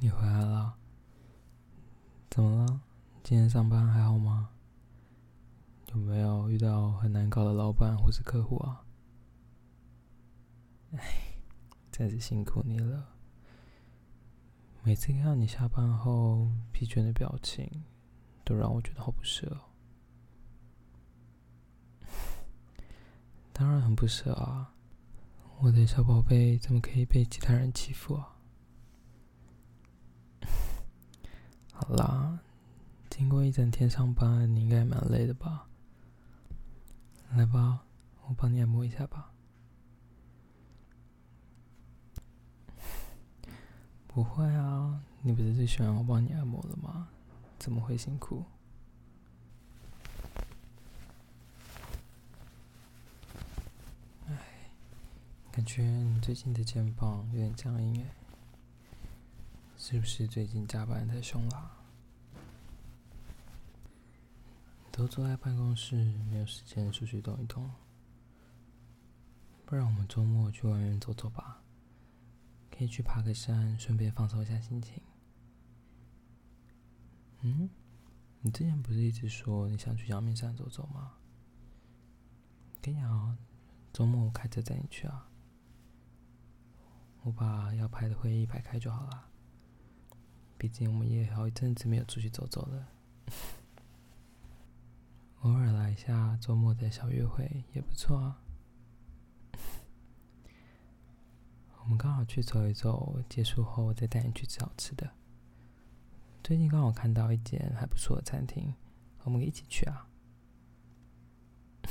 你回来了？怎么了？今天上班还好吗？有没有遇到很难搞的老板或是客户啊？哎，真是辛苦你了。每次看到你下班后疲倦的表情，都让我觉得好不舍。当然很不舍啊！我的小宝贝怎么可以被其他人欺负啊？好啦，经过一整天上班，你应该蛮累的吧？来吧，我帮你按摩一下吧。不会啊，你不是最喜欢我帮你按摩了吗？怎么会辛苦？哎，感觉你最近的肩膀有点僵硬哎。是不是最近加班太凶了？都坐在办公室，没有时间出去动一动。不然我们周末去外面走走吧，可以去爬个山，顺便放松一下心情。嗯，你之前不是一直说你想去阳明山走走吗？跟你讲，周末我开车载你去啊。我把要拍的会议排开就好了。毕竟我们也好一阵子没有出去走走了，偶尔来一下周末的小约会也不错啊。我们刚好去走一走，结束后我再带你去吃好吃的。最近刚好看到一间还不错的餐厅，我们一起去啊。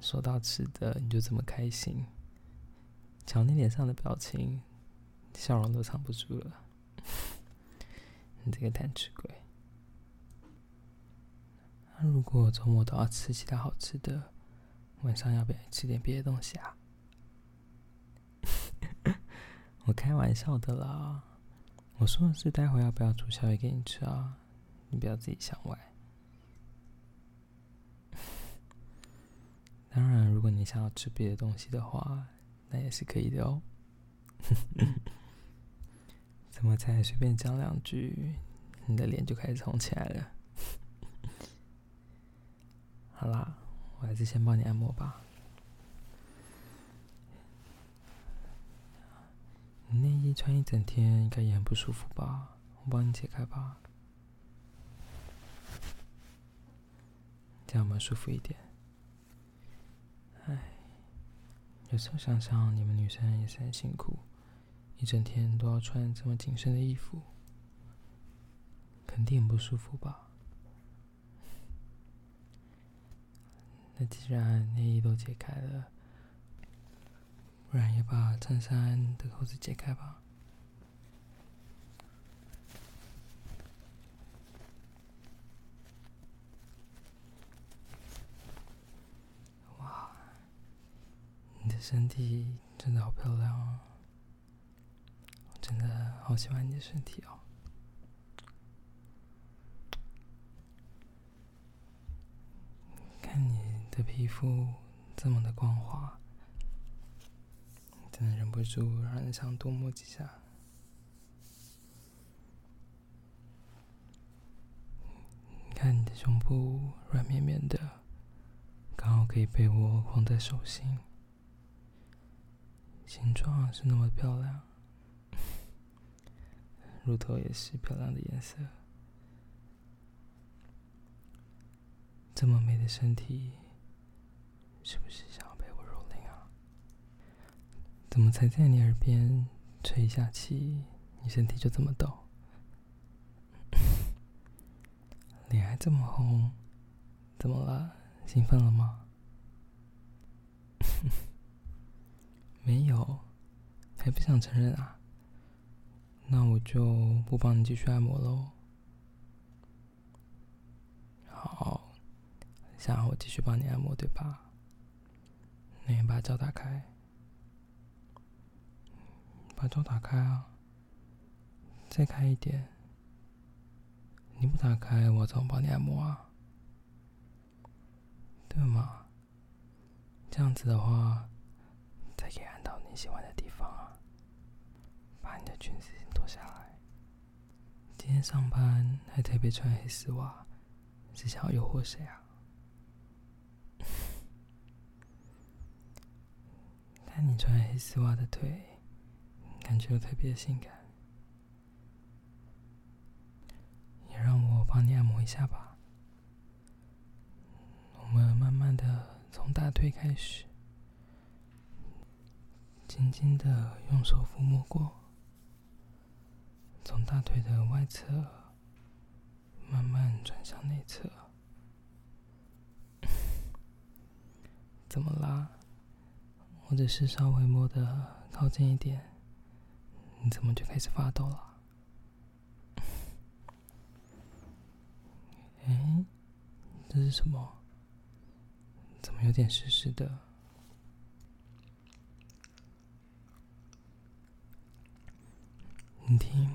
说到吃的，你就这么开心？瞧你脸上的表情。笑容都藏不住了，你这个贪吃鬼！如果周末都要吃其他好吃的，晚上要不要吃点别的东西啊？我开玩笑的啦，我说的是待会要不要煮宵夜给你吃啊？你不要自己想歪。当然，如果你想要吃别的东西的话，那也是可以的哦。怎么才随便讲两句，你的脸就开始红起来了？好啦，我还是先帮你按摩吧。你内衣穿一整天，应该也很不舒服吧？我帮你解开吧，这样有没有舒服一点？哎，有时候想想，你们女生也是很辛苦。一整天都要穿这么紧身的衣服，肯定很不舒服吧？那既然内衣都解开了，不然也把衬衫的扣子解开吧。哇，你的身体真的好漂亮啊！真的好喜欢你的身体哦！看你的皮肤这么的光滑，真的忍不住让人想多摸几下。你看你的胸部软绵绵的，刚好可以被我放在手心，形状是那么漂亮。乳头也是漂亮的颜色，这么美的身体，是不是想要被我蹂躏啊？怎么才在你耳边吹一下气，你身体就这么抖？脸还这么红，怎么了？兴奋了吗？没有，还不想承认啊？那我就不帮你继续按摩喽。好，想让我继续帮你按摩对吧？那你把脚打开，把脚打开啊，再开一点。你不打开，我怎么帮你按摩啊？对吗？这样子的话，才可以按到你喜欢的地方啊。把你的裙子脱下来。今天上班还特别穿黑丝袜，是想要诱惑谁啊？看你穿黑丝袜的腿，感觉特别性感，也让我帮你按摩一下吧。我们慢慢的从大腿开始，轻轻的用手抚摸过。从大腿的外侧慢慢转向内侧，怎么啦？我只是稍微摸的靠近一点，你怎么就开始发抖了？哎，这是什么？怎么有点湿湿的？你听。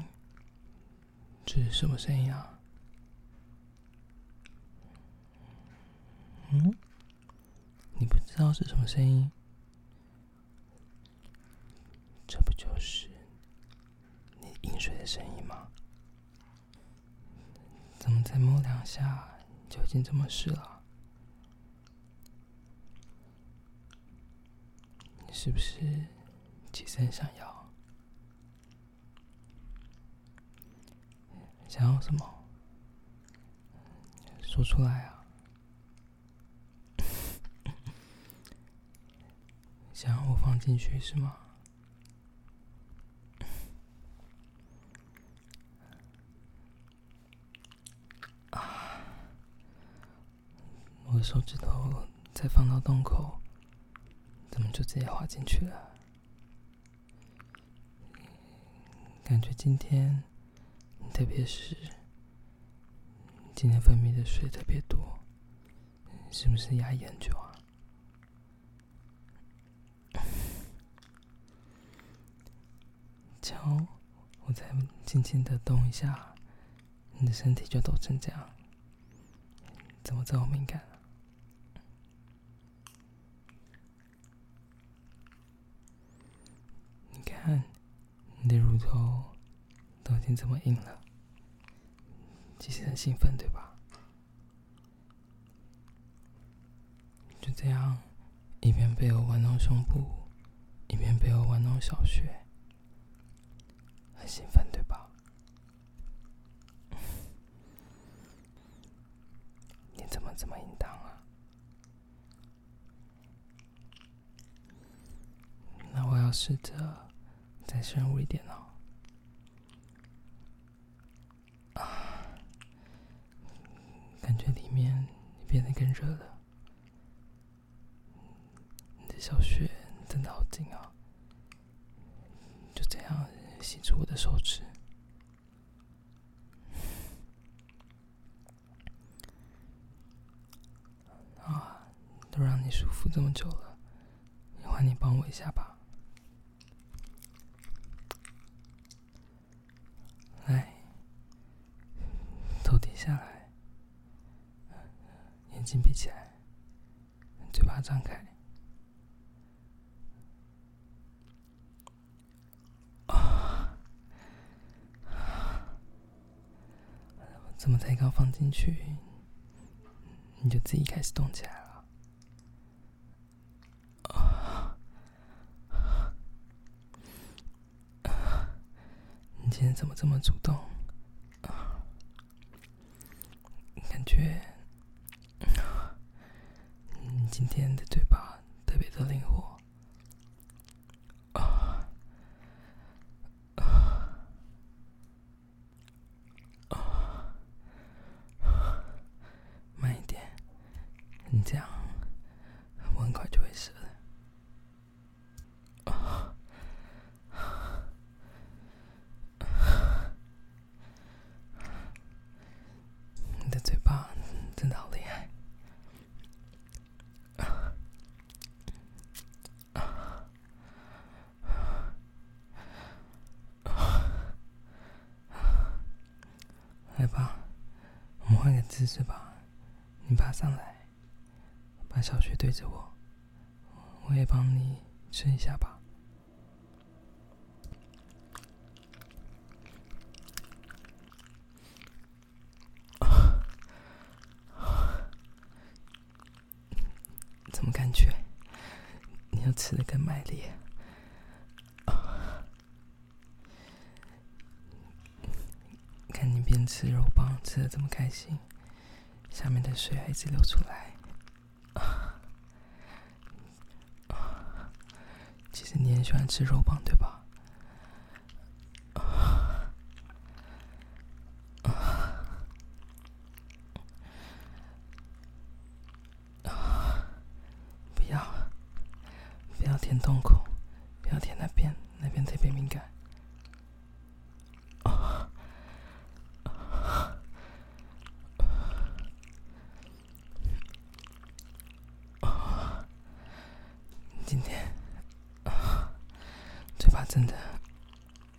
这是什么声音啊？嗯，你不知道是什么声音？这不就是你饮水的声音吗？怎么才摸两下就已经这么湿了？你是不是其实很想要？想要什么？说出来啊！想要我放进去是吗？啊！我的手指头再放到洞口，怎么就直接滑进去了？感觉今天……特别是今天分泌的水特别多，是不是压抑很久啊？瞧，我再轻轻的动一下，你的身体就抖成这样，怎么这么敏感啊？你看，你的乳头都已经这么硬了。其实很兴奋，对吧？就这样，一边被我玩弄胸部，一边被我玩弄小穴，很兴奋，对吧？你怎么这么淫荡啊？那我要试着再深入一点哦。感觉里面变得更热了，你的小穴真的好紧啊！就这样吸住我的手指，啊，都让你舒服这么久了，换你帮我一下吧，来，头低下来。眼睛闭起来，嘴巴张开。怎么才刚放进去，你就自己开始动起来了？你今天怎么这么主动？感觉。今天的嘴巴特别的灵活，啊啊啊！慢一点，你这样我很快就会死了。啊啊！你的嘴巴真的好厉害。来吧，我们换个姿势吧。你爬上来，把小雪对着我，我也帮你吃一下吧。卖力。看你边吃肉棒吃的这么开心，下面的水还一直流出来。其实你很喜欢吃肉棒，对吧？今天啊，嘴巴真的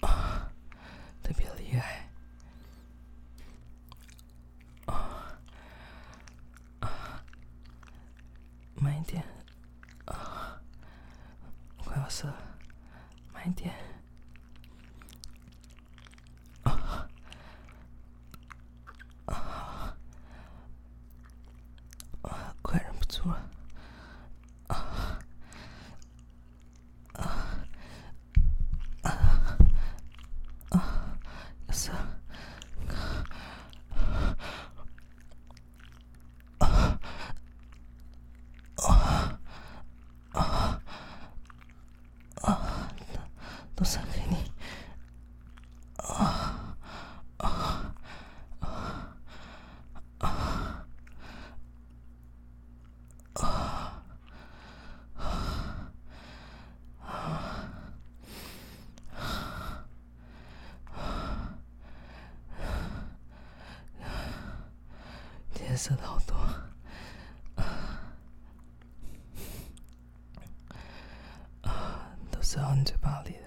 啊特别厉害啊啊，慢一点啊，色，慢一点啊啊啊，快忍不住了。都送给你。啊啊啊啊啊啊！今天射的好多。都射到你嘴巴里了。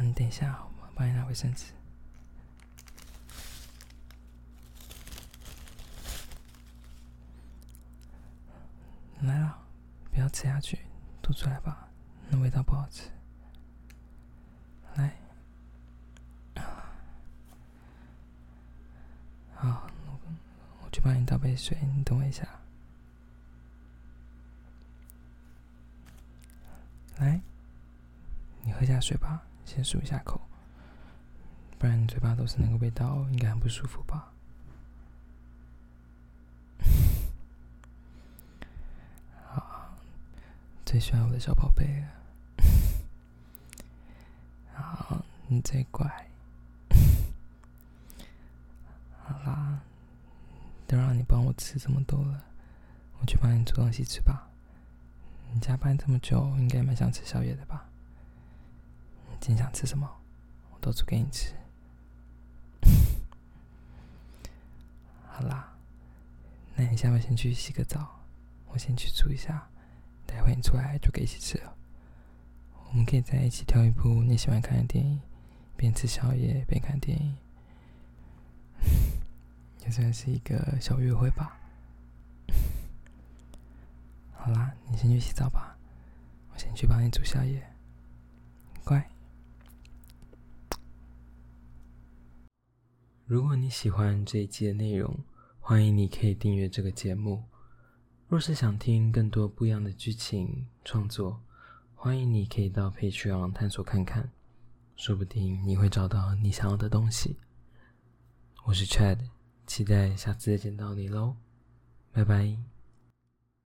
你等一下，我帮你拿卫生纸。来了，不要吃下去，吐出来吧，那味道不好吃。来，好，我我去帮你倒杯水，你等我一下。来，你喝下水吧。先漱一下口，不然你嘴巴都是那个味道，应该很不舒服吧？好，最喜欢我的小宝贝了。好，你最乖。好啦，都让你帮我吃这么多了，我去帮你煮东西吃吧。你加班这么久，应该蛮想吃宵夜的吧？你今天想吃什么，我都煮给你吃。好啦，那你下班先去洗个澡，我先去煮一下，待会你出来就可以一起吃了。我们可以在一起挑一部你喜欢看的电影，边吃宵夜边看电影，也算是一个小约会吧。好啦，你先去洗澡吧，我先去帮你煮宵夜，乖。如果你喜欢这一期的内容，欢迎你可以订阅这个节目。若是想听更多不一样的剧情创作，欢迎你可以到 Patreon 探索看看，说不定你会找到你想要的东西。我是 Chad，期待下次再见到你喽，拜拜。